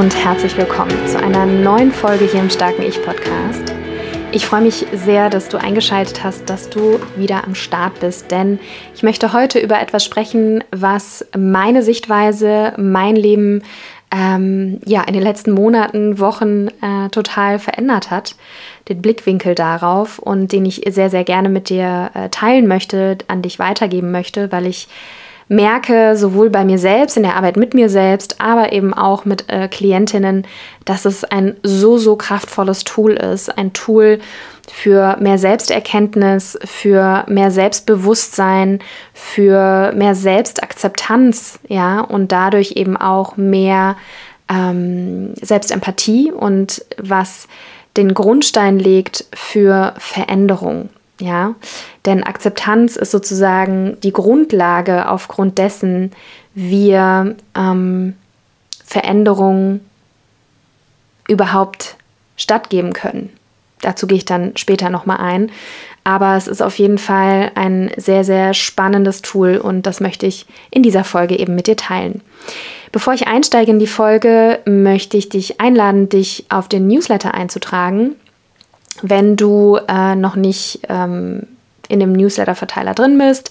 Und herzlich willkommen zu einer neuen Folge hier im Starken Ich Podcast. Ich freue mich sehr, dass du eingeschaltet hast, dass du wieder am Start bist, denn ich möchte heute über etwas sprechen, was meine Sichtweise, mein Leben ähm, ja in den letzten Monaten, Wochen äh, total verändert hat, den Blickwinkel darauf und den ich sehr, sehr gerne mit dir äh, teilen möchte, an dich weitergeben möchte, weil ich merke, sowohl bei mir selbst, in der Arbeit mit mir selbst, aber eben auch mit äh, Klientinnen, dass es ein so, so kraftvolles Tool ist. Ein Tool für mehr Selbsterkenntnis, für mehr Selbstbewusstsein, für mehr Selbstakzeptanz, ja, und dadurch eben auch mehr ähm, Selbstempathie und was den Grundstein legt für Veränderung. Ja, denn Akzeptanz ist sozusagen die Grundlage, aufgrund dessen wir ähm, Veränderungen überhaupt stattgeben können. Dazu gehe ich dann später nochmal ein. Aber es ist auf jeden Fall ein sehr, sehr spannendes Tool und das möchte ich in dieser Folge eben mit dir teilen. Bevor ich einsteige in die Folge, möchte ich dich einladen, dich auf den Newsletter einzutragen. Wenn du äh, noch nicht ähm, in dem Newsletter-Verteiler drin bist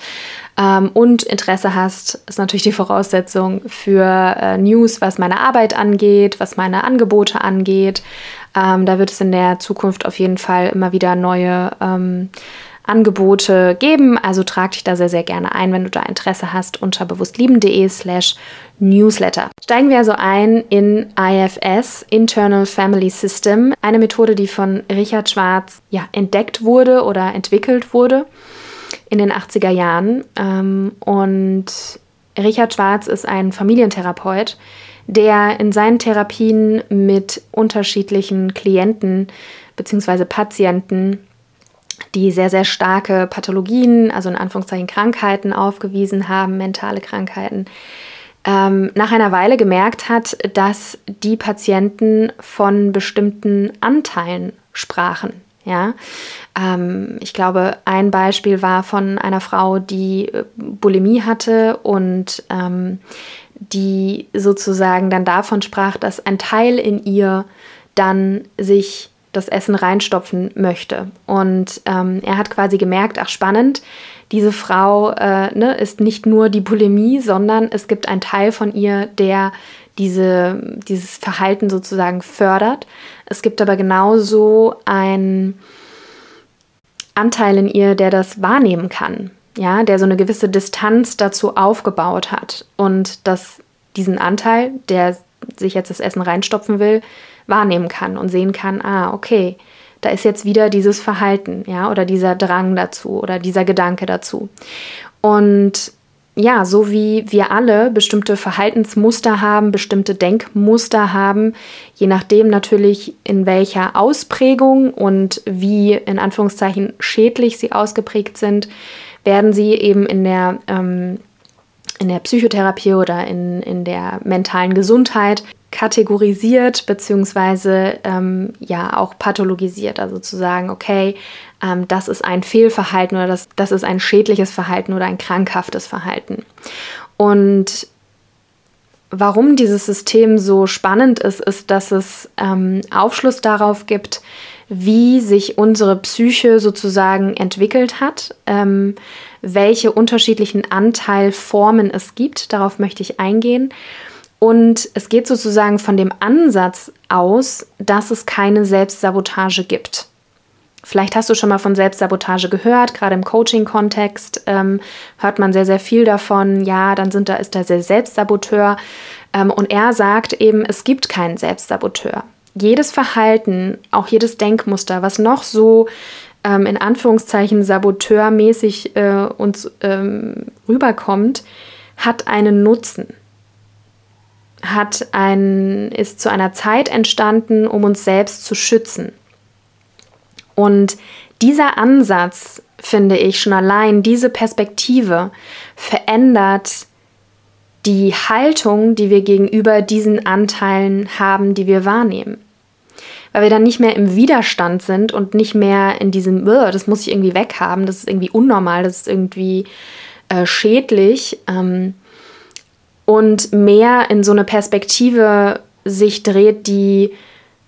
ähm, und Interesse hast, ist natürlich die Voraussetzung für äh, News, was meine Arbeit angeht, was meine Angebote angeht. Ähm, da wird es in der Zukunft auf jeden Fall immer wieder neue ähm, Angebote geben. Also trag dich da sehr, sehr gerne ein, wenn du da Interesse hast, unter bewusstlieben.de slash Newsletter. Steigen wir also ein in IFS, Internal Family System, eine Methode, die von Richard Schwarz ja, entdeckt wurde oder entwickelt wurde in den 80er Jahren. Ähm, und Richard Schwarz ist ein Familientherapeut, der in seinen Therapien mit unterschiedlichen Klienten bzw. Patienten die sehr, sehr starke Pathologien, also in Anführungszeichen Krankheiten aufgewiesen haben, mentale Krankheiten, ähm, nach einer Weile gemerkt hat, dass die Patienten von bestimmten Anteilen sprachen. Ja, ähm, ich glaube, ein Beispiel war von einer Frau, die äh, Bulimie hatte und ähm, die sozusagen dann davon sprach, dass ein Teil in ihr dann sich das Essen reinstopfen möchte. Und ähm, er hat quasi gemerkt, ach spannend, diese Frau äh, ne, ist nicht nur die Bulimie, sondern es gibt einen Teil von ihr, der diese, dieses Verhalten sozusagen fördert. Es gibt aber genauso einen Anteil in ihr, der das wahrnehmen kann, ja, der so eine gewisse Distanz dazu aufgebaut hat und dass diesen Anteil, der sich jetzt das Essen reinstopfen will, wahrnehmen kann und sehen kann, ah, okay, da ist jetzt wieder dieses Verhalten, ja, oder dieser Drang dazu oder dieser Gedanke dazu. Und ja, so wie wir alle bestimmte Verhaltensmuster haben, bestimmte Denkmuster haben, je nachdem natürlich in welcher Ausprägung und wie in Anführungszeichen schädlich sie ausgeprägt sind, werden sie eben in der, ähm, in der Psychotherapie oder in, in der mentalen Gesundheit kategorisiert beziehungsweise ähm, ja auch pathologisiert. Also zu sagen, okay, ähm, das ist ein Fehlverhalten oder das, das ist ein schädliches Verhalten oder ein krankhaftes Verhalten. Und warum dieses System so spannend ist, ist, dass es ähm, Aufschluss darauf gibt, wie sich unsere Psyche sozusagen entwickelt hat, ähm, welche unterschiedlichen Anteilformen es gibt. Darauf möchte ich eingehen. Und es geht sozusagen von dem Ansatz aus, dass es keine Selbstsabotage gibt. Vielleicht hast du schon mal von Selbstsabotage gehört, gerade im Coaching-Kontext ähm, hört man sehr, sehr viel davon. Ja, dann sind da, ist da der Selbstsaboteur. Ähm, und er sagt eben, es gibt keinen Selbstsaboteur. Jedes Verhalten, auch jedes Denkmuster, was noch so ähm, in Anführungszeichen saboteurmäßig äh, uns ähm, rüberkommt, hat einen Nutzen. Hat ein, ist zu einer Zeit entstanden, um uns selbst zu schützen. Und dieser Ansatz, finde ich, schon allein diese Perspektive verändert die Haltung, die wir gegenüber diesen Anteilen haben, die wir wahrnehmen. Weil wir dann nicht mehr im Widerstand sind und nicht mehr in diesem, das muss ich irgendwie weghaben, das ist irgendwie unnormal, das ist irgendwie äh, schädlich. Ähm, und mehr in so eine Perspektive sich dreht, die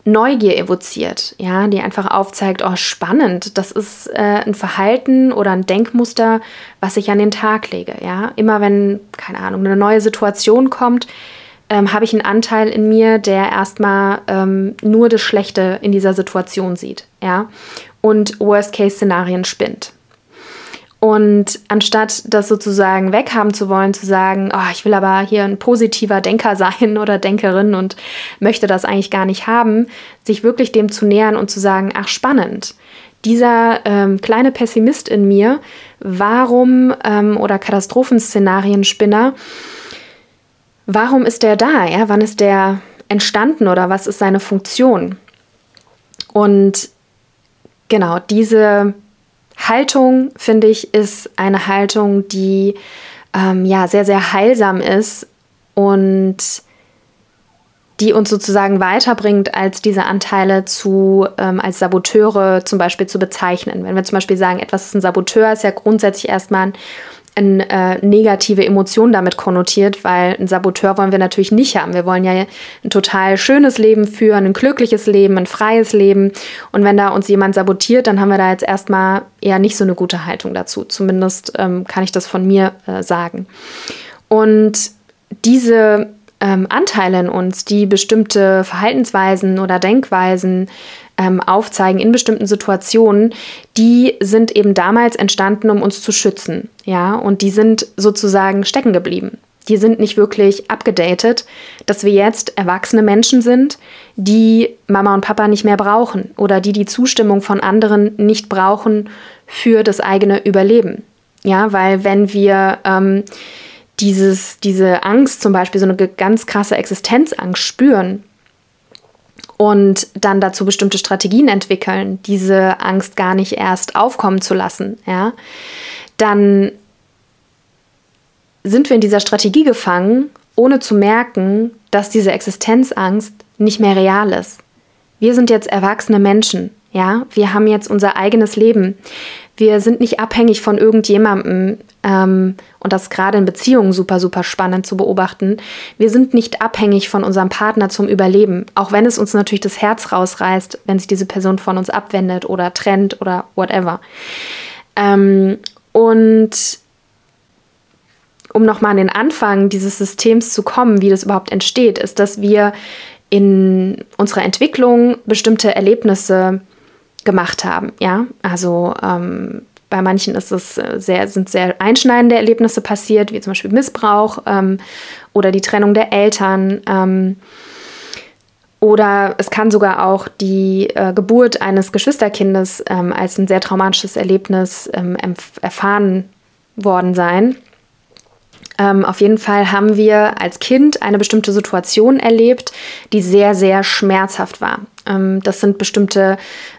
Neugier evoziert, ja, die einfach aufzeigt, oh spannend, das ist äh, ein Verhalten oder ein Denkmuster, was ich an den Tag lege, ja. Immer wenn, keine Ahnung, eine neue Situation kommt, ähm, habe ich einen Anteil in mir, der erstmal ähm, nur das Schlechte in dieser Situation sieht, ja, und Worst-Case-Szenarien spinnt. Und anstatt das sozusagen weghaben zu wollen, zu sagen, oh, ich will aber hier ein positiver Denker sein oder Denkerin und möchte das eigentlich gar nicht haben, sich wirklich dem zu nähern und zu sagen, ach spannend, dieser ähm, kleine Pessimist in mir, warum ähm, oder Katastrophenszenarienspinner, warum ist der da? Ja? Wann ist der entstanden oder was ist seine Funktion? Und genau diese Haltung, finde ich, ist eine Haltung, die ähm, ja sehr, sehr heilsam ist und die uns sozusagen weiterbringt, als diese Anteile zu, ähm, als Saboteure zum Beispiel zu bezeichnen. Wenn wir zum Beispiel sagen, etwas ist ein Saboteur, ist ja grundsätzlich erstmal ein eine äh, negative Emotion damit konnotiert, weil ein Saboteur wollen wir natürlich nicht haben. Wir wollen ja ein total schönes Leben führen, ein glückliches Leben, ein freies Leben. Und wenn da uns jemand sabotiert, dann haben wir da jetzt erstmal eher nicht so eine gute Haltung dazu. Zumindest ähm, kann ich das von mir äh, sagen. Und diese ähm, Anteile in uns, die bestimmte Verhaltensweisen oder Denkweisen ähm, aufzeigen in bestimmten Situationen, die sind eben damals entstanden, um uns zu schützen. Ja, und die sind sozusagen stecken geblieben. Die sind nicht wirklich abgedatet, dass wir jetzt erwachsene Menschen sind, die Mama und Papa nicht mehr brauchen oder die die Zustimmung von anderen nicht brauchen für das eigene Überleben. Ja, weil wenn wir ähm, dieses, diese Angst zum Beispiel, so eine ganz krasse Existenzangst spüren, und dann dazu bestimmte Strategien entwickeln, diese Angst gar nicht erst aufkommen zu lassen, ja, dann sind wir in dieser Strategie gefangen, ohne zu merken, dass diese Existenzangst nicht mehr real ist. Wir sind jetzt erwachsene Menschen, ja, wir haben jetzt unser eigenes Leben. Wir sind nicht abhängig von irgendjemandem. Ähm, und das gerade in Beziehungen super, super spannend zu beobachten. Wir sind nicht abhängig von unserem Partner zum Überleben. Auch wenn es uns natürlich das Herz rausreißt, wenn sich diese Person von uns abwendet oder trennt oder whatever. Ähm, und um nochmal an den Anfang dieses Systems zu kommen, wie das überhaupt entsteht, ist, dass wir in unserer Entwicklung bestimmte Erlebnisse gemacht haben. Ja, also ähm, bei manchen ist es äh, sehr, sind sehr einschneidende Erlebnisse passiert, wie zum Beispiel Missbrauch ähm, oder die Trennung der Eltern. Ähm, oder es kann sogar auch die äh, Geburt eines Geschwisterkindes ähm, als ein sehr traumatisches Erlebnis ähm, erfahren worden sein. Ähm, auf jeden Fall haben wir als Kind eine bestimmte Situation erlebt, die sehr, sehr schmerzhaft war. Ähm, das sind bestimmte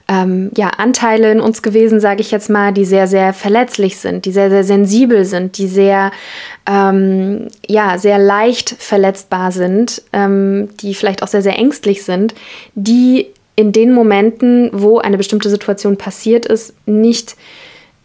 ähm, ja, Anteile in uns gewesen, sage ich jetzt mal, die sehr, sehr verletzlich sind, die sehr, sehr sensibel sind, die sehr, ähm, ja, sehr leicht verletzbar sind, ähm, die vielleicht auch sehr, sehr ängstlich sind, die in den Momenten, wo eine bestimmte Situation passiert ist, nicht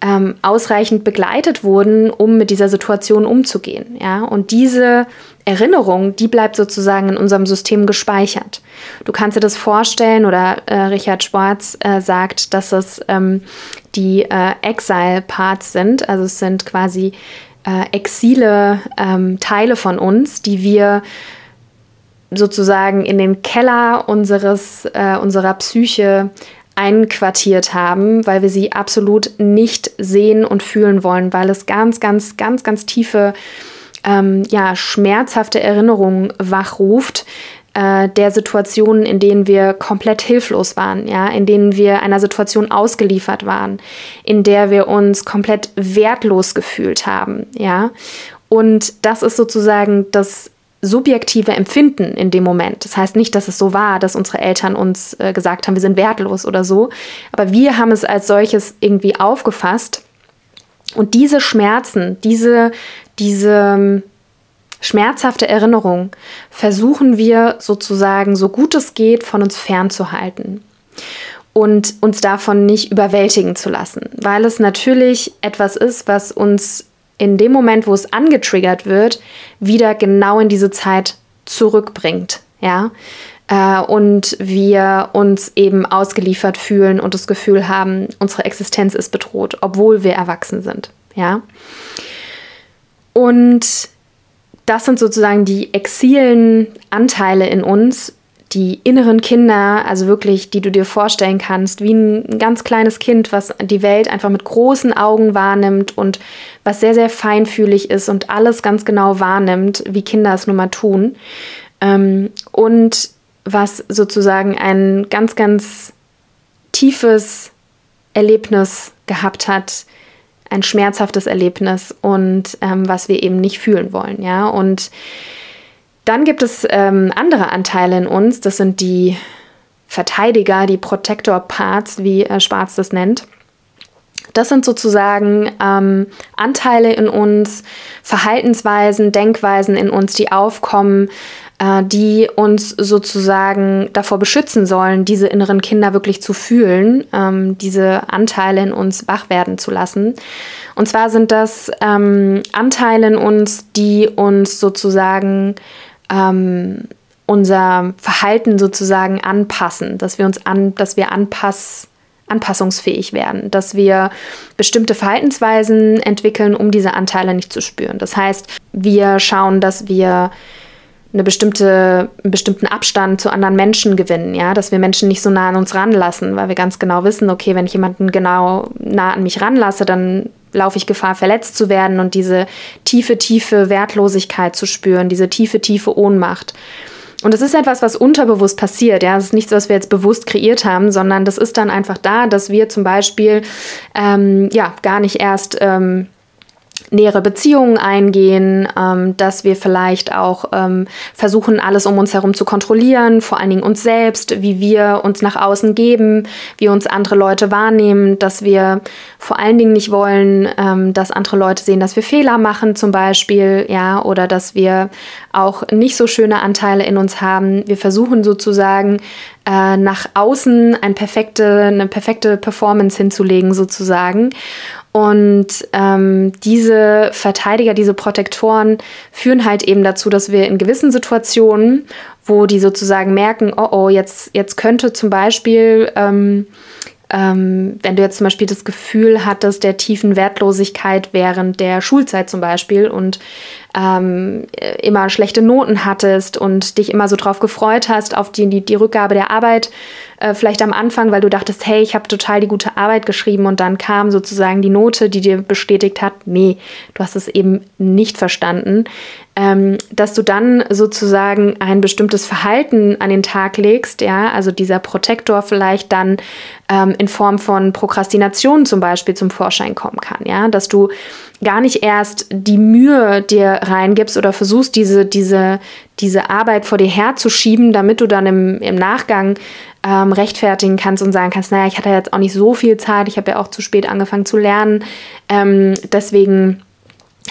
ähm, ausreichend begleitet wurden, um mit dieser Situation umzugehen. Ja? Und diese Erinnerung, die bleibt sozusagen in unserem System gespeichert. Du kannst dir das vorstellen, oder äh, Richard Schwarz äh, sagt, dass es ähm, die äh, Exile-Parts sind, also es sind quasi äh, Exile, ähm, Teile von uns, die wir sozusagen in den Keller unseres, äh, unserer Psyche einquartiert haben, weil wir sie absolut nicht sehen und fühlen wollen, weil es ganz, ganz, ganz, ganz tiefe, ähm, ja, schmerzhafte Erinnerungen wachruft äh, der Situationen, in denen wir komplett hilflos waren, ja, in denen wir einer Situation ausgeliefert waren, in der wir uns komplett wertlos gefühlt haben, ja. Und das ist sozusagen das subjektive Empfinden in dem Moment. Das heißt nicht, dass es so war, dass unsere Eltern uns äh, gesagt haben, wir sind wertlos oder so, aber wir haben es als solches irgendwie aufgefasst. Und diese Schmerzen, diese, diese ähm, schmerzhafte Erinnerung versuchen wir sozusagen so gut es geht von uns fernzuhalten und uns davon nicht überwältigen zu lassen, weil es natürlich etwas ist, was uns in dem Moment, wo es angetriggert wird, wieder genau in diese Zeit zurückbringt. Ja? Äh, und wir uns eben ausgeliefert fühlen und das Gefühl haben, unsere Existenz ist bedroht, obwohl wir erwachsen sind. Ja? Und das sind sozusagen die exilen Anteile in uns, die inneren Kinder, also wirklich, die du dir vorstellen kannst, wie ein ganz kleines Kind, was die Welt einfach mit großen Augen wahrnimmt und was sehr, sehr feinfühlig ist und alles ganz genau wahrnimmt, wie Kinder es nun mal tun. Ähm, und was sozusagen ein ganz, ganz tiefes Erlebnis gehabt hat, ein schmerzhaftes Erlebnis und ähm, was wir eben nicht fühlen wollen, ja. Und dann gibt es ähm, andere Anteile in uns, das sind die Verteidiger, die Protector Parts, wie äh, Schwarz das nennt. Das sind sozusagen ähm, Anteile in uns, Verhaltensweisen, Denkweisen in uns, die aufkommen, äh, die uns sozusagen davor beschützen sollen, diese inneren Kinder wirklich zu fühlen, ähm, diese Anteile in uns wach werden zu lassen. Und zwar sind das ähm, Anteile in uns, die uns sozusagen ähm, unser Verhalten sozusagen anpassen, dass wir uns an, dass wir anpass, anpassungsfähig werden, dass wir bestimmte Verhaltensweisen entwickeln, um diese Anteile nicht zu spüren. Das heißt, wir schauen, dass wir eine bestimmte, einen bestimmten Abstand zu anderen Menschen gewinnen, ja, dass wir Menschen nicht so nah an uns ranlassen, weil wir ganz genau wissen, okay, wenn ich jemanden genau nah an mich ranlasse, dann laufe ich Gefahr, verletzt zu werden und diese tiefe, tiefe Wertlosigkeit zu spüren, diese tiefe, tiefe Ohnmacht. Und das ist etwas, was unterbewusst passiert. Ja, das ist nichts, was wir jetzt bewusst kreiert haben, sondern das ist dann einfach da, dass wir zum Beispiel ähm, ja gar nicht erst ähm, nähere Beziehungen eingehen, ähm, dass wir vielleicht auch ähm, versuchen, alles um uns herum zu kontrollieren, vor allen Dingen uns selbst, wie wir uns nach außen geben, wie uns andere Leute wahrnehmen, dass wir vor allen Dingen nicht wollen, ähm, dass andere Leute sehen, dass wir Fehler machen zum Beispiel, ja, oder dass wir auch nicht so schöne Anteile in uns haben. Wir versuchen sozusagen äh, nach außen ein perfekte, eine perfekte Performance hinzulegen sozusagen. Und ähm, diese Verteidiger, diese Protektoren führen halt eben dazu, dass wir in gewissen Situationen, wo die sozusagen merken, oh oh, jetzt, jetzt könnte zum Beispiel ähm, ähm, wenn du jetzt zum Beispiel das Gefühl hattest der tiefen Wertlosigkeit während der Schulzeit zum Beispiel und ähm, immer schlechte Noten hattest und dich immer so drauf gefreut hast auf die, die, die Rückgabe der Arbeit, äh, vielleicht am Anfang, weil du dachtest, hey, ich habe total die gute Arbeit geschrieben und dann kam sozusagen die Note, die dir bestätigt hat, nee, du hast es eben nicht verstanden, ähm, dass du dann sozusagen ein bestimmtes Verhalten an den Tag legst, ja, also dieser Protektor vielleicht dann ähm, in Form von Prokrastination zum Beispiel zum Vorschein kommen kann, ja, dass du gar nicht erst die Mühe dir reingibst oder versuchst, diese, diese, diese Arbeit vor dir herzuschieben, damit du dann im, im Nachgang ähm, rechtfertigen kannst und sagen kannst, naja, ich hatte jetzt auch nicht so viel Zeit, ich habe ja auch zu spät angefangen zu lernen, ähm, deswegen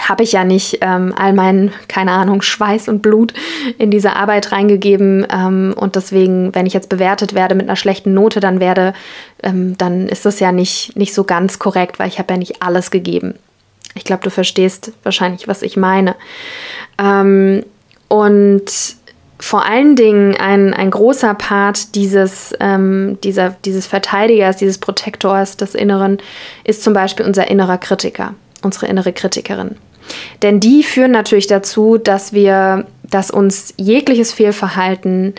habe ich ja nicht ähm, all meinen, keine Ahnung, Schweiß und Blut in diese Arbeit reingegeben. Ähm, und deswegen, wenn ich jetzt bewertet werde mit einer schlechten Note, dann werde, ähm, dann ist das ja nicht, nicht so ganz korrekt, weil ich habe ja nicht alles gegeben. Ich glaube, du verstehst wahrscheinlich, was ich meine. Ähm, und vor allen Dingen ein, ein großer Part dieses, ähm, dieser, dieses Verteidigers, dieses Protektors des Inneren ist zum Beispiel unser innerer Kritiker, unsere innere Kritikerin. Denn die führen natürlich dazu, dass wir, dass uns jegliches Fehlverhalten,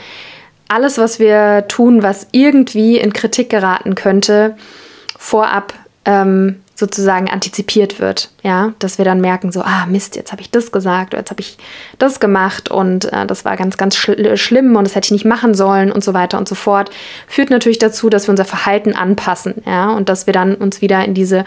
alles, was wir tun, was irgendwie in Kritik geraten könnte, vorab ähm, sozusagen antizipiert wird, ja, dass wir dann merken, so, ah Mist, jetzt habe ich das gesagt oder jetzt habe ich das gemacht und äh, das war ganz, ganz schl schlimm und das hätte ich nicht machen sollen und so weiter und so fort, führt natürlich dazu, dass wir unser Verhalten anpassen, ja, und dass wir dann uns wieder in diese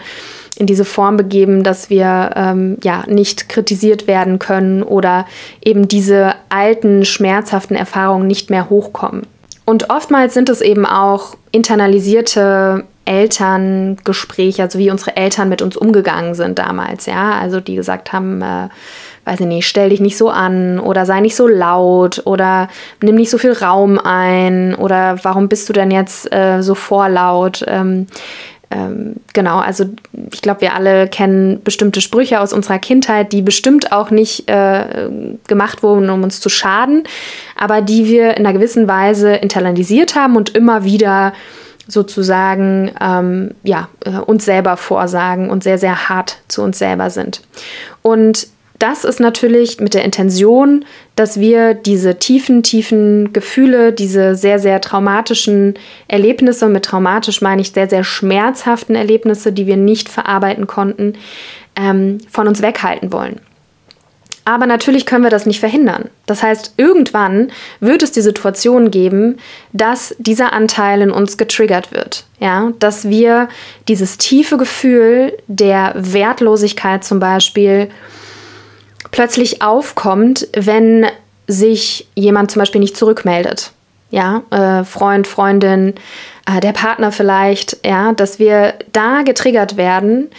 in diese Form begeben, dass wir ähm, ja nicht kritisiert werden können oder eben diese alten schmerzhaften Erfahrungen nicht mehr hochkommen. Und oftmals sind es eben auch internalisierte Elterngespräche, also wie unsere Eltern mit uns umgegangen sind damals, ja, also die gesagt haben, äh, weiß ich nicht, stell dich nicht so an oder sei nicht so laut oder nimm nicht so viel Raum ein oder warum bist du denn jetzt äh, so vorlaut? Ähm, ähm, genau, also ich glaube, wir alle kennen bestimmte Sprüche aus unserer Kindheit, die bestimmt auch nicht äh, gemacht wurden, um uns zu schaden, aber die wir in einer gewissen Weise internalisiert haben und immer wieder sozusagen ähm, ja, äh, uns selber vorsagen und sehr, sehr hart zu uns selber sind. Und das ist natürlich mit der Intention, dass wir diese tiefen, tiefen Gefühle, diese sehr, sehr traumatischen Erlebnisse, mit traumatisch meine ich sehr, sehr schmerzhaften Erlebnisse, die wir nicht verarbeiten konnten, ähm, von uns weghalten wollen. Aber natürlich können wir das nicht verhindern. Das heißt, irgendwann wird es die Situation geben, dass dieser Anteil in uns getriggert wird. Ja, dass wir dieses tiefe Gefühl der Wertlosigkeit zum Beispiel plötzlich aufkommt, wenn sich jemand zum Beispiel nicht zurückmeldet. Ja, äh, Freund, Freundin, äh, der Partner vielleicht, ja, dass wir da getriggert werden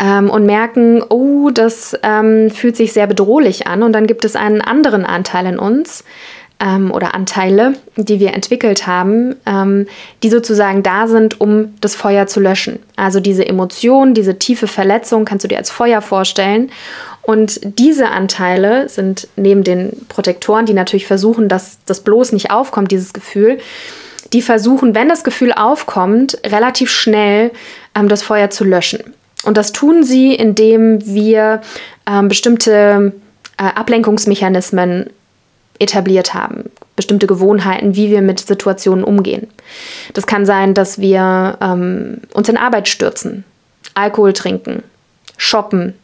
ähm, und merken, oh, das ähm, fühlt sich sehr bedrohlich an. Und dann gibt es einen anderen Anteil in uns ähm, oder Anteile, die wir entwickelt haben, ähm, die sozusagen da sind, um das Feuer zu löschen. Also diese Emotion, diese tiefe Verletzung kannst du dir als Feuer vorstellen. Und diese Anteile sind neben den Protektoren, die natürlich versuchen, dass das bloß nicht aufkommt, dieses Gefühl, die versuchen, wenn das Gefühl aufkommt, relativ schnell ähm, das Feuer zu löschen. Und das tun sie, indem wir ähm, bestimmte äh, Ablenkungsmechanismen etabliert haben, bestimmte Gewohnheiten, wie wir mit Situationen umgehen. Das kann sein, dass wir ähm, uns in Arbeit stürzen, Alkohol trinken, shoppen,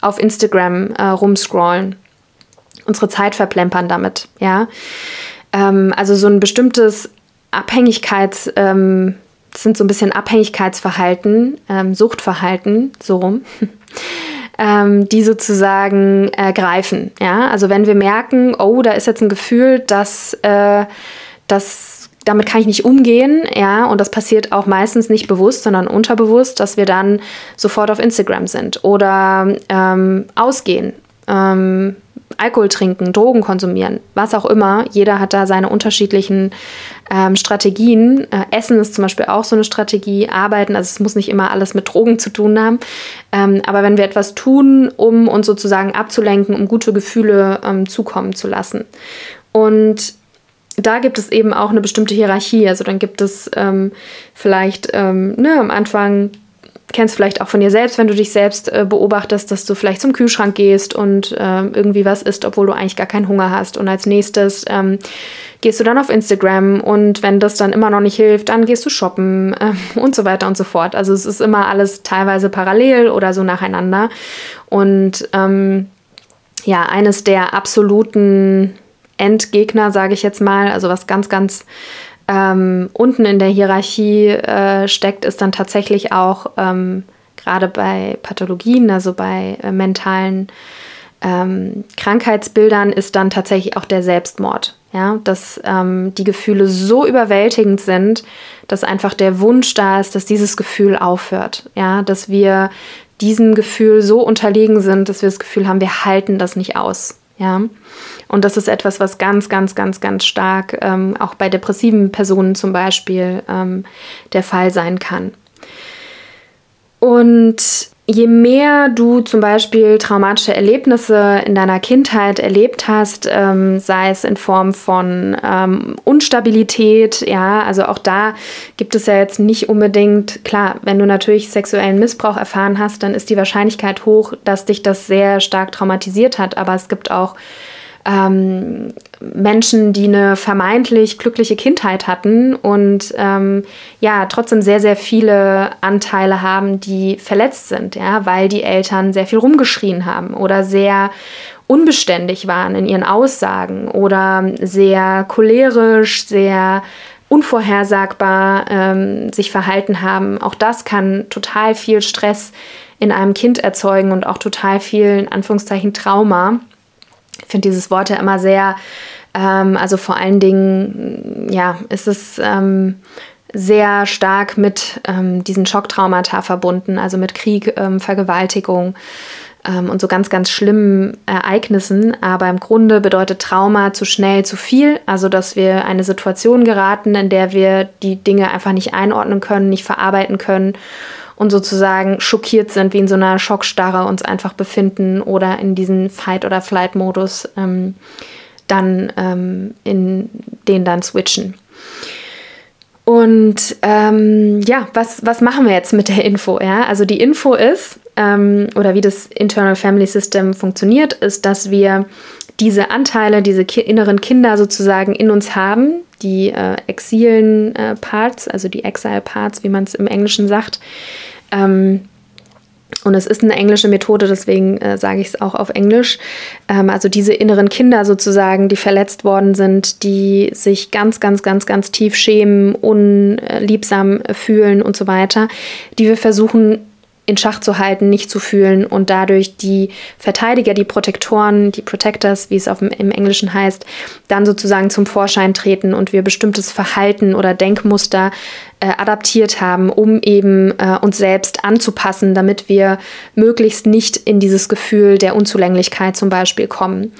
auf Instagram äh, rumscrollen, unsere Zeit verplempern damit, ja. Ähm, also so ein bestimmtes Abhängigkeits, ähm, das sind so ein bisschen Abhängigkeitsverhalten, ähm, Suchtverhalten, so rum. ähm, die sozusagen äh, greifen. Ja? Also wenn wir merken, oh, da ist jetzt ein Gefühl, dass, äh, dass damit kann ich nicht umgehen, ja, und das passiert auch meistens nicht bewusst, sondern unterbewusst, dass wir dann sofort auf Instagram sind oder ähm, ausgehen, ähm, Alkohol trinken, Drogen konsumieren, was auch immer. Jeder hat da seine unterschiedlichen ähm, Strategien. Äh, Essen ist zum Beispiel auch so eine Strategie. Arbeiten, also es muss nicht immer alles mit Drogen zu tun haben. Ähm, aber wenn wir etwas tun, um uns sozusagen abzulenken, um gute Gefühle ähm, zukommen zu lassen. Und da gibt es eben auch eine bestimmte Hierarchie. Also dann gibt es ähm, vielleicht ähm, ne, am Anfang, kennst vielleicht auch von dir selbst, wenn du dich selbst äh, beobachtest, dass du vielleicht zum Kühlschrank gehst und äh, irgendwie was isst, obwohl du eigentlich gar keinen Hunger hast. Und als nächstes ähm, gehst du dann auf Instagram und wenn das dann immer noch nicht hilft, dann gehst du shoppen äh, und so weiter und so fort. Also es ist immer alles teilweise parallel oder so nacheinander. Und ähm, ja, eines der absoluten Endgegner, sage ich jetzt mal, also was ganz, ganz ähm, unten in der Hierarchie äh, steckt, ist dann tatsächlich auch ähm, gerade bei Pathologien, also bei äh, mentalen ähm, Krankheitsbildern, ist dann tatsächlich auch der Selbstmord. Ja, dass ähm, die Gefühle so überwältigend sind, dass einfach der Wunsch da ist, dass dieses Gefühl aufhört. Ja, dass wir diesem Gefühl so unterlegen sind, dass wir das Gefühl haben, wir halten das nicht aus. Ja, und das ist etwas, was ganz, ganz, ganz, ganz stark ähm, auch bei depressiven Personen zum Beispiel ähm, der Fall sein kann. Und je mehr du zum Beispiel traumatische Erlebnisse in deiner Kindheit erlebt hast, ähm, sei es in Form von ähm, Unstabilität, ja, also auch da gibt es ja jetzt nicht unbedingt, klar, wenn du natürlich sexuellen Missbrauch erfahren hast, dann ist die Wahrscheinlichkeit hoch, dass dich das sehr stark traumatisiert hat, aber es gibt auch ähm, Menschen, die eine vermeintlich glückliche Kindheit hatten und ähm, ja, trotzdem sehr, sehr viele Anteile haben, die verletzt sind, ja, weil die Eltern sehr viel rumgeschrien haben oder sehr unbeständig waren in ihren Aussagen oder sehr cholerisch, sehr unvorhersagbar ähm, sich verhalten haben. Auch das kann total viel Stress in einem Kind erzeugen und auch total viel, in Anführungszeichen, Trauma. Ich finde dieses Wort ja immer sehr, ähm, also vor allen Dingen, ja, ist es ähm, sehr stark mit ähm, diesen Schocktraumata verbunden, also mit Krieg, ähm, Vergewaltigung ähm, und so ganz, ganz schlimmen Ereignissen. Aber im Grunde bedeutet Trauma zu schnell zu viel, also dass wir eine Situation geraten, in der wir die Dinge einfach nicht einordnen können, nicht verarbeiten können und sozusagen schockiert sind, wie in so einer Schockstarre uns einfach befinden oder in diesen Fight- oder Flight-Modus ähm, dann ähm, in den dann switchen. Und ähm, ja, was, was machen wir jetzt mit der Info? Ja? Also die Info ist, ähm, oder wie das Internal Family System funktioniert, ist, dass wir diese Anteile, diese ki inneren Kinder sozusagen in uns haben, die äh, exilen äh, also die Exile Parts, wie man es im Englischen sagt. Ähm, und es ist eine englische Methode, deswegen äh, sage ich es auch auf Englisch. Ähm, also diese inneren Kinder sozusagen, die verletzt worden sind, die sich ganz, ganz, ganz, ganz tief schämen, unliebsam fühlen und so weiter, die wir versuchen in Schach zu halten, nicht zu fühlen und dadurch die Verteidiger, die Protektoren, die Protectors, wie es auf dem, im Englischen heißt, dann sozusagen zum Vorschein treten und wir bestimmtes Verhalten oder Denkmuster äh, adaptiert haben, um eben äh, uns selbst anzupassen, damit wir möglichst nicht in dieses Gefühl der Unzulänglichkeit zum Beispiel kommen.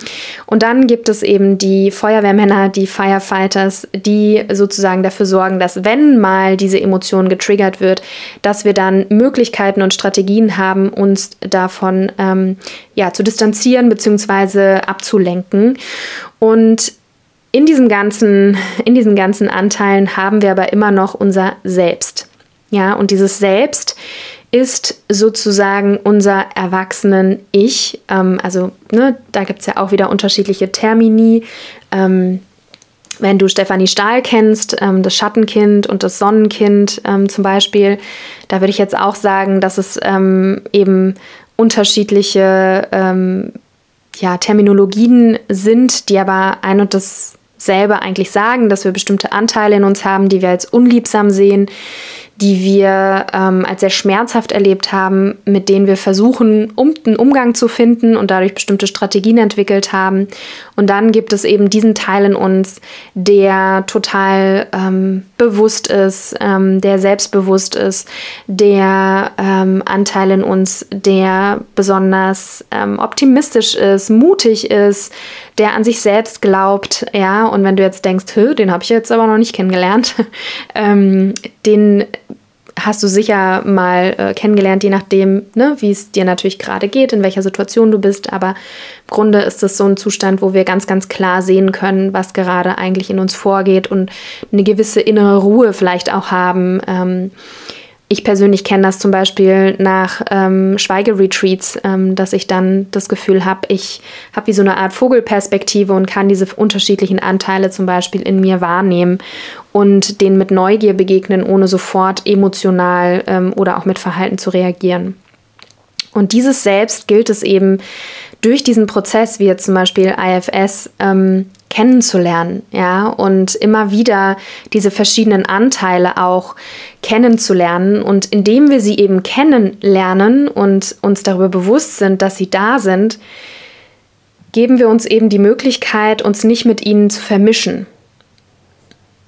Und dann gibt es eben die Feuerwehrmänner, die Firefighters, die sozusagen dafür sorgen, dass wenn mal diese Emotion getriggert wird, dass wir dann Möglichkeiten und Strategien haben, uns davon ähm, ja, zu distanzieren bzw. abzulenken. Und in, diesem ganzen, in diesen ganzen Anteilen haben wir aber immer noch unser Selbst. Ja, und dieses Selbst ist sozusagen unser Erwachsenen-Ich. Ähm, also, ne, da gibt es ja auch wieder unterschiedliche Termini. Ähm, wenn du Stefanie Stahl kennst, ähm, das Schattenkind und das Sonnenkind ähm, zum Beispiel, da würde ich jetzt auch sagen, dass es ähm, eben unterschiedliche ähm, ja, Terminologien sind, die aber ein und das selber eigentlich sagen, dass wir bestimmte Anteile in uns haben, die wir als unliebsam sehen, die wir ähm, als sehr schmerzhaft erlebt haben, mit denen wir versuchen, um, einen Umgang zu finden und dadurch bestimmte Strategien entwickelt haben. Und dann gibt es eben diesen Teil in uns, der total ähm, bewusst ist, ähm, der selbstbewusst ist, der ähm, Anteil in uns, der besonders ähm, optimistisch ist, mutig ist, der an sich selbst glaubt, ja. Und wenn du jetzt denkst, den habe ich jetzt aber noch nicht kennengelernt, ähm, den hast du sicher mal äh, kennengelernt, je nachdem, ne, wie es dir natürlich gerade geht, in welcher Situation du bist. Aber im Grunde ist es so ein Zustand, wo wir ganz, ganz klar sehen können, was gerade eigentlich in uns vorgeht und eine gewisse innere Ruhe vielleicht auch haben. Ähm, ich persönlich kenne das zum Beispiel nach ähm, Schweigeretreats, ähm, dass ich dann das Gefühl habe, ich habe wie so eine Art Vogelperspektive und kann diese unterschiedlichen Anteile zum Beispiel in mir wahrnehmen und denen mit Neugier begegnen, ohne sofort emotional ähm, oder auch mit Verhalten zu reagieren. Und dieses Selbst gilt es eben durch diesen Prozess, wie jetzt zum Beispiel IFS, ähm, kennenzulernen, ja, und immer wieder diese verschiedenen Anteile auch kennenzulernen. Und indem wir sie eben kennenlernen und uns darüber bewusst sind, dass sie da sind, geben wir uns eben die Möglichkeit, uns nicht mit ihnen zu vermischen.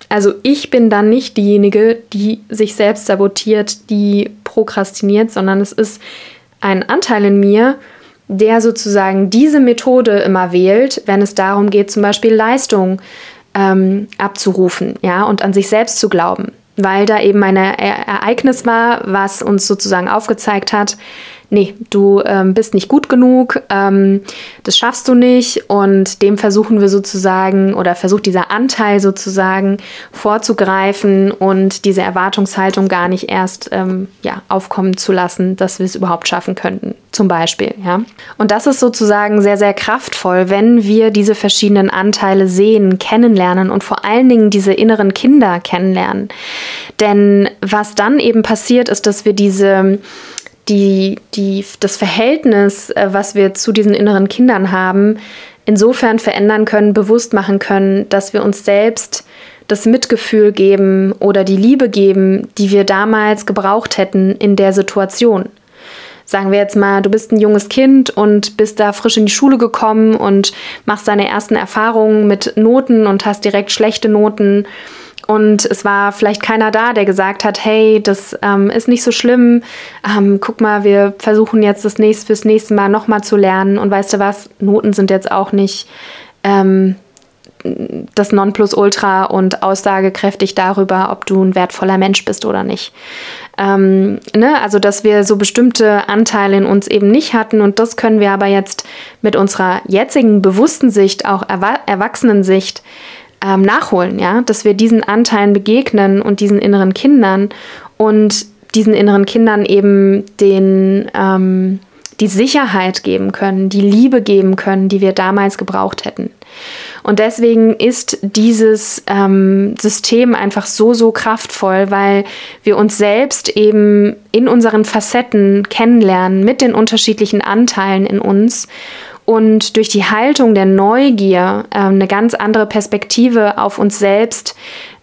Also ich bin dann nicht diejenige, die sich selbst sabotiert, die prokrastiniert, sondern es ist ein Anteil in mir, der sozusagen diese Methode immer wählt, wenn es darum geht, zum Beispiel Leistung ähm, abzurufen, ja, und an sich selbst zu glauben, weil da eben ein Ereignis war, was uns sozusagen aufgezeigt hat, nee, du ähm, bist nicht gut genug, ähm, das schaffst du nicht und dem versuchen wir sozusagen oder versucht dieser Anteil sozusagen vorzugreifen und diese Erwartungshaltung gar nicht erst ähm, ja, aufkommen zu lassen, dass wir es überhaupt schaffen könnten, zum Beispiel. Ja? Und das ist sozusagen sehr, sehr kraftvoll, wenn wir diese verschiedenen Anteile sehen, kennenlernen und vor allen Dingen diese inneren Kinder kennenlernen. Denn was dann eben passiert, ist, dass wir diese die, die, das Verhältnis, äh, was wir zu diesen inneren Kindern haben, insofern verändern können, bewusst machen können, dass wir uns selbst das Mitgefühl geben oder die Liebe geben, die wir damals gebraucht hätten in der Situation. sagen wir jetzt mal, du bist ein junges Kind und bist da frisch in die Schule gekommen und machst deine ersten Erfahrungen mit Noten und hast direkt schlechte Noten. Und es war vielleicht keiner da, der gesagt hat, hey, das ähm, ist nicht so schlimm. Ähm, guck mal, wir versuchen jetzt das nächste fürs nächste Mal nochmal zu lernen. Und weißt du was, Noten sind jetzt auch nicht ähm, das Nonplusultra und aussagekräftig darüber, ob du ein wertvoller Mensch bist oder nicht. Ähm, ne? Also, dass wir so bestimmte Anteile in uns eben nicht hatten und das können wir aber jetzt mit unserer jetzigen bewussten Sicht, auch Erwa Erwachsenensicht, ähm, nachholen, ja, dass wir diesen Anteilen begegnen und diesen inneren Kindern und diesen inneren Kindern eben den ähm, die Sicherheit geben können, die Liebe geben können, die wir damals gebraucht hätten. Und deswegen ist dieses ähm, System einfach so, so kraftvoll, weil wir uns selbst eben in unseren Facetten kennenlernen mit den unterschiedlichen Anteilen in uns und durch die Haltung der Neugier äh, eine ganz andere Perspektive auf uns selbst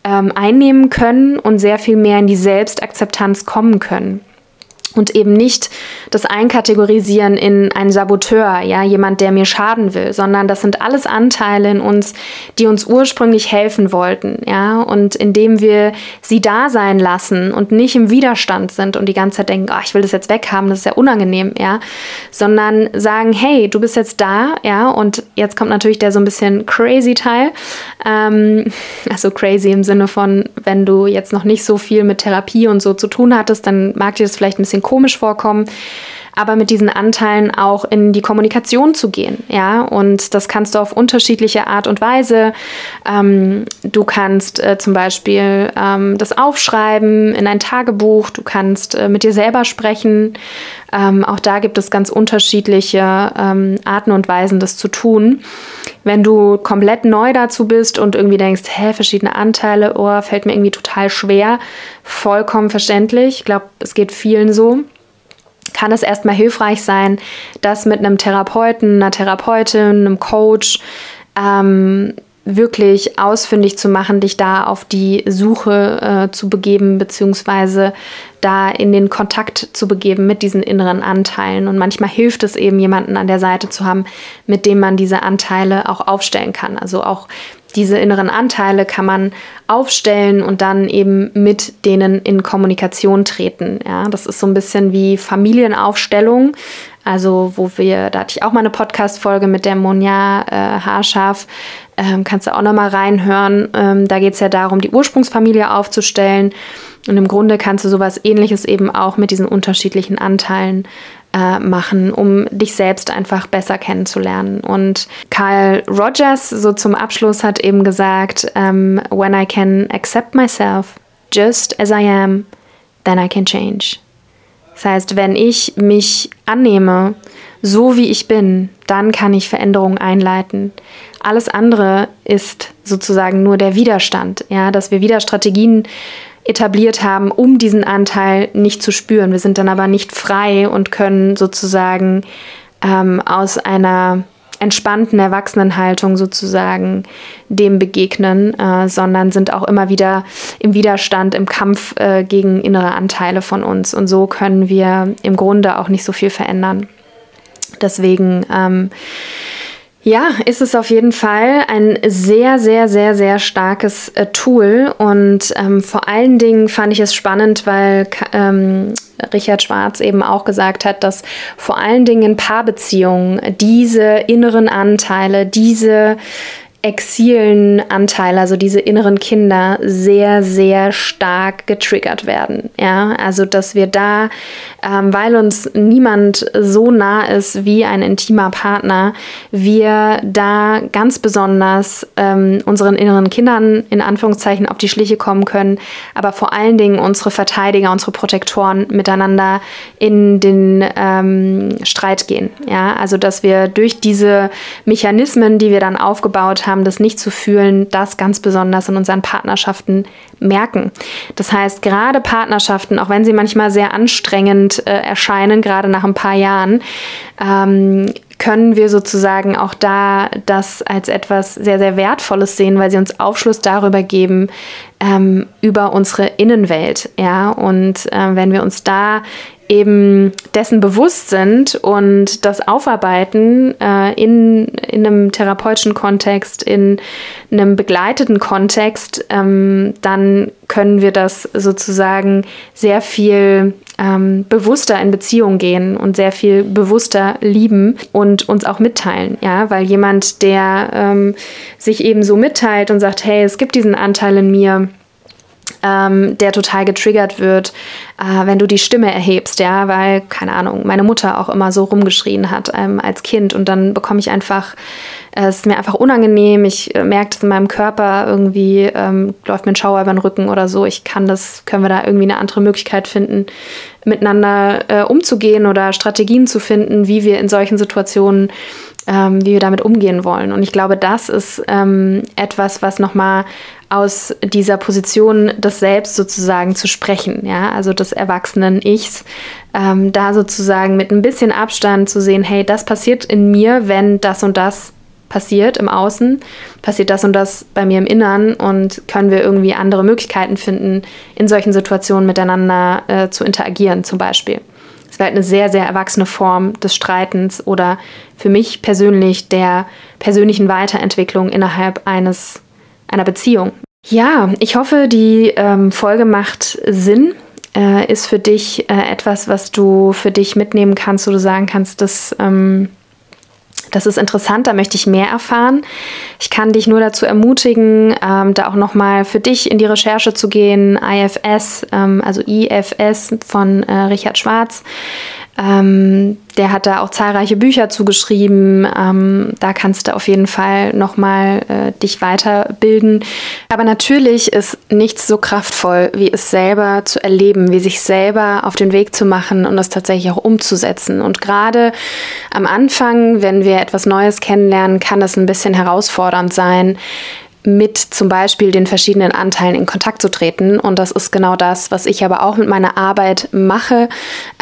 ähm, einnehmen können und sehr viel mehr in die Selbstakzeptanz kommen können und eben nicht das Einkategorisieren in einen Saboteur, ja, jemand, der mir schaden will, sondern das sind alles Anteile in uns, die uns ursprünglich helfen wollten, ja, und indem wir sie da sein lassen und nicht im Widerstand sind und die ganze Zeit denken, oh, ich will das jetzt weghaben, das ist ja unangenehm, ja, sondern sagen, hey, du bist jetzt da, ja, und jetzt kommt natürlich der so ein bisschen crazy Teil, ähm, also crazy im Sinne von, wenn du jetzt noch nicht so viel mit Therapie und so zu tun hattest, dann mag dir das vielleicht ein bisschen komisch vorkommen aber mit diesen Anteilen auch in die Kommunikation zu gehen. Ja, und das kannst du auf unterschiedliche Art und Weise. Ähm, du kannst äh, zum Beispiel ähm, das aufschreiben in ein Tagebuch, du kannst äh, mit dir selber sprechen. Ähm, auch da gibt es ganz unterschiedliche ähm, Arten und Weisen, das zu tun. Wenn du komplett neu dazu bist und irgendwie denkst, hä, verschiedene Anteile, oh, fällt mir irgendwie total schwer, vollkommen verständlich. Ich glaube, es geht vielen so kann es erstmal hilfreich sein, das mit einem Therapeuten, einer Therapeutin, einem Coach ähm, wirklich ausfindig zu machen, dich da auf die Suche äh, zu begeben, beziehungsweise da in den Kontakt zu begeben mit diesen inneren Anteilen. Und manchmal hilft es eben, jemanden an der Seite zu haben, mit dem man diese Anteile auch aufstellen kann. Also auch diese inneren Anteile kann man aufstellen und dann eben mit denen in Kommunikation treten. Ja, das ist so ein bisschen wie Familienaufstellung. Also, wo wir, da hatte ich auch mal eine Podcast-Folge mit der Monja äh, Haarscharf, ähm, kannst du auch nochmal reinhören. Ähm, da geht es ja darum, die Ursprungsfamilie aufzustellen. Und im Grunde kannst du sowas ähnliches eben auch mit diesen unterschiedlichen Anteilen äh, machen, um dich selbst einfach besser kennenzulernen. Und Carl Rogers, so zum Abschluss, hat eben gesagt, ähm, When I can accept myself just as I am, then I can change. Das heißt, wenn ich mich annehme, so wie ich bin, dann kann ich Veränderungen einleiten. Alles andere ist sozusagen nur der Widerstand, ja, dass wir wieder Strategien etabliert haben, um diesen Anteil nicht zu spüren. Wir sind dann aber nicht frei und können sozusagen ähm, aus einer entspannten Erwachsenenhaltung sozusagen dem begegnen, äh, sondern sind auch immer wieder im Widerstand, im Kampf äh, gegen innere Anteile von uns. Und so können wir im Grunde auch nicht so viel verändern. Deswegen ähm, ja, ist es auf jeden Fall ein sehr, sehr, sehr, sehr starkes äh, Tool. Und ähm, vor allen Dingen fand ich es spannend, weil ähm, Richard Schwarz eben auch gesagt hat, dass vor allen Dingen in Paarbeziehungen diese inneren Anteile, diese exilen Anteile, also diese inneren Kinder, sehr, sehr stark getriggert werden. Ja, also dass wir da, ähm, weil uns niemand so nah ist wie ein intimer Partner, wir da ganz besonders ähm, unseren inneren Kindern in Anführungszeichen auf die Schliche kommen können, aber vor allen Dingen unsere Verteidiger, unsere Protektoren miteinander in den ähm, Streit gehen. Ja, also dass wir durch diese Mechanismen, die wir dann aufgebaut haben, haben, das nicht zu fühlen, das ganz besonders in unseren Partnerschaften merken. Das heißt, gerade Partnerschaften, auch wenn sie manchmal sehr anstrengend äh, erscheinen, gerade nach ein paar Jahren, ähm, können wir sozusagen auch da das als etwas sehr, sehr Wertvolles sehen, weil sie uns Aufschluss darüber geben, ähm, über unsere Innenwelt. Ja, und äh, wenn wir uns da eben dessen bewusst sind und das aufarbeiten äh, in, in einem therapeutischen Kontext, in einem begleiteten Kontext, ähm, dann können wir das sozusagen sehr viel ähm, bewusster in Beziehung gehen und sehr viel bewusster lieben und uns auch mitteilen. Ja, weil jemand, der ähm, sich eben so mitteilt und sagt, hey, es gibt diesen Anteil in mir, ähm, der total getriggert wird, äh, wenn du die Stimme erhebst, ja, weil, keine Ahnung, meine Mutter auch immer so rumgeschrien hat ähm, als Kind. Und dann bekomme ich einfach, äh, es ist mir einfach unangenehm, ich äh, merke es in meinem Körper, irgendwie ähm, läuft mir ein Schauer über den Rücken oder so, ich kann das, können wir da irgendwie eine andere Möglichkeit finden, miteinander äh, umzugehen oder Strategien zu finden, wie wir in solchen Situationen ähm, wie wir damit umgehen wollen. Und ich glaube, das ist ähm, etwas, was nochmal aus dieser Position des Selbst sozusagen zu sprechen, ja, also des erwachsenen Ichs, ähm, da sozusagen mit ein bisschen Abstand zu sehen, hey, das passiert in mir, wenn das und das passiert im Außen, passiert das und das bei mir im Innern und können wir irgendwie andere Möglichkeiten finden, in solchen Situationen miteinander äh, zu interagieren, zum Beispiel. Es wäre halt eine sehr, sehr erwachsene Form des Streitens oder für mich persönlich der persönlichen Weiterentwicklung innerhalb eines einer Beziehung. Ja, ich hoffe, die ähm, Folge macht Sinn. Äh, ist für dich äh, etwas, was du für dich mitnehmen kannst, wo du sagen kannst, dass ähm, das ist interessant, da möchte ich mehr erfahren. Ich kann dich nur dazu ermutigen, ähm, da auch nochmal für dich in die Recherche zu gehen. IFS, ähm, also IFS von äh, Richard Schwarz. Ähm, der hat da auch zahlreiche Bücher zugeschrieben. Ähm, da kannst du auf jeden Fall nochmal äh, dich weiterbilden. Aber natürlich ist nichts so kraftvoll, wie es selber zu erleben, wie sich selber auf den Weg zu machen und es tatsächlich auch umzusetzen. Und gerade am Anfang, wenn wir etwas Neues kennenlernen, kann das ein bisschen herausfordernd sein, mit zum Beispiel den verschiedenen Anteilen in Kontakt zu treten. Und das ist genau das, was ich aber auch mit meiner Arbeit mache.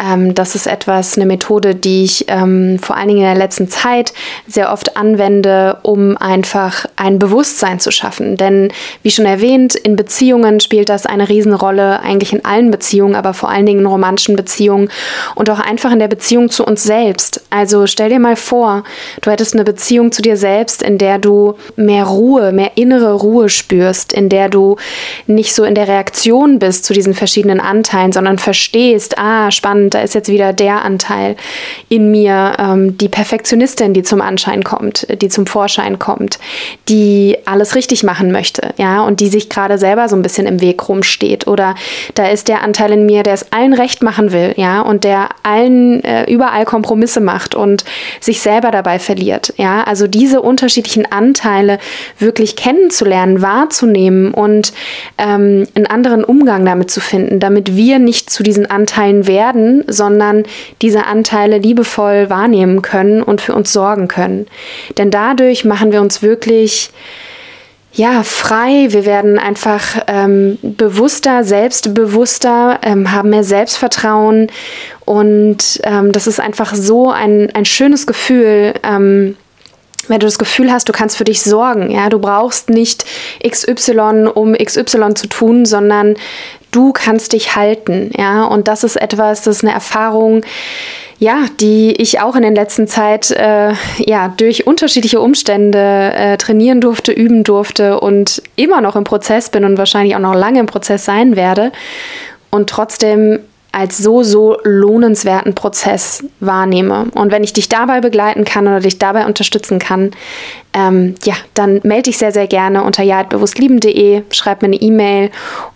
Ähm, das ist etwas, eine Methode, die ich ähm, vor allen Dingen in der letzten Zeit sehr oft anwende, um einfach ein Bewusstsein zu schaffen. Denn wie schon erwähnt, in Beziehungen spielt das eine Riesenrolle, eigentlich in allen Beziehungen, aber vor allen Dingen in romantischen Beziehungen und auch einfach in der Beziehung zu uns selbst. Also stell dir mal vor, du hättest eine Beziehung zu dir selbst, in der du mehr Ruhe, mehr innere innere Ruhe spürst, in der du nicht so in der Reaktion bist zu diesen verschiedenen Anteilen, sondern verstehst, ah, spannend, da ist jetzt wieder der Anteil in mir, ähm, die Perfektionistin, die zum Anschein kommt, die zum Vorschein kommt, die alles richtig machen möchte, ja, und die sich gerade selber so ein bisschen im Weg rumsteht. Oder da ist der Anteil in mir, der es allen recht machen will, ja, und der allen äh, überall Kompromisse macht und sich selber dabei verliert, ja. Also diese unterschiedlichen Anteile wirklich kennen kennenzulernen, wahrzunehmen und ähm, einen anderen Umgang damit zu finden, damit wir nicht zu diesen Anteilen werden, sondern diese Anteile liebevoll wahrnehmen können und für uns sorgen können. Denn dadurch machen wir uns wirklich ja, frei. Wir werden einfach ähm, bewusster, selbstbewusster, ähm, haben mehr Selbstvertrauen. Und ähm, das ist einfach so ein, ein schönes Gefühl, ähm, wenn du das Gefühl hast, du kannst für dich sorgen, ja, du brauchst nicht XY, um XY zu tun, sondern du kannst dich halten, ja, und das ist etwas, das ist eine Erfahrung, ja, die ich auch in der letzten Zeit äh, ja durch unterschiedliche Umstände äh, trainieren durfte, üben durfte und immer noch im Prozess bin und wahrscheinlich auch noch lange im Prozess sein werde. Und trotzdem als so, so lohnenswerten Prozess wahrnehme. Und wenn ich dich dabei begleiten kann oder dich dabei unterstützen kann, ähm, ja, dann melde dich sehr, sehr gerne unter jaatbewusstlieben.de, schreib mir eine E-Mail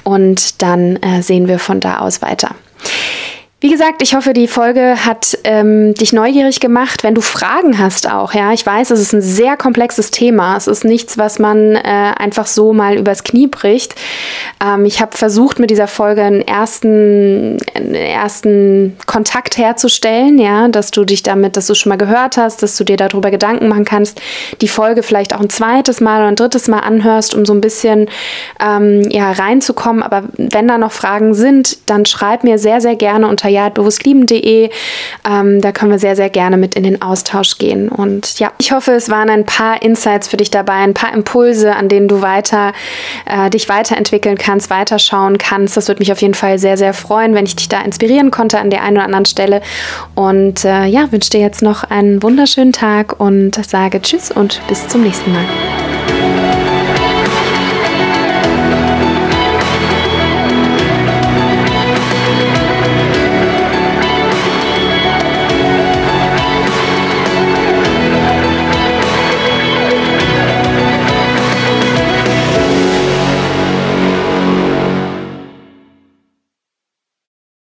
und dann äh, sehen wir von da aus weiter. Wie gesagt, ich hoffe, die Folge hat ähm, dich neugierig gemacht. Wenn du Fragen hast auch, ja, ich weiß, es ist ein sehr komplexes Thema. Es ist nichts, was man äh, einfach so mal übers Knie bricht. Ähm, ich habe versucht, mit dieser Folge einen ersten, einen ersten Kontakt herzustellen, ja, dass du dich damit, dass du schon mal gehört hast, dass du dir darüber Gedanken machen kannst, die Folge vielleicht auch ein zweites Mal oder ein drittes Mal anhörst, um so ein bisschen ähm, ja, reinzukommen. Aber wenn da noch Fragen sind, dann schreib mir sehr, sehr gerne unter unter jadbewusstlieben.de. Ähm, da können wir sehr, sehr gerne mit in den Austausch gehen. Und ja, ich hoffe, es waren ein paar Insights für dich dabei, ein paar Impulse, an denen du weiter äh, dich weiterentwickeln kannst, weiterschauen kannst. Das würde mich auf jeden Fall sehr, sehr freuen, wenn ich dich da inspirieren konnte an der einen oder anderen Stelle. Und äh, ja, wünsche dir jetzt noch einen wunderschönen Tag und sage Tschüss und bis zum nächsten Mal.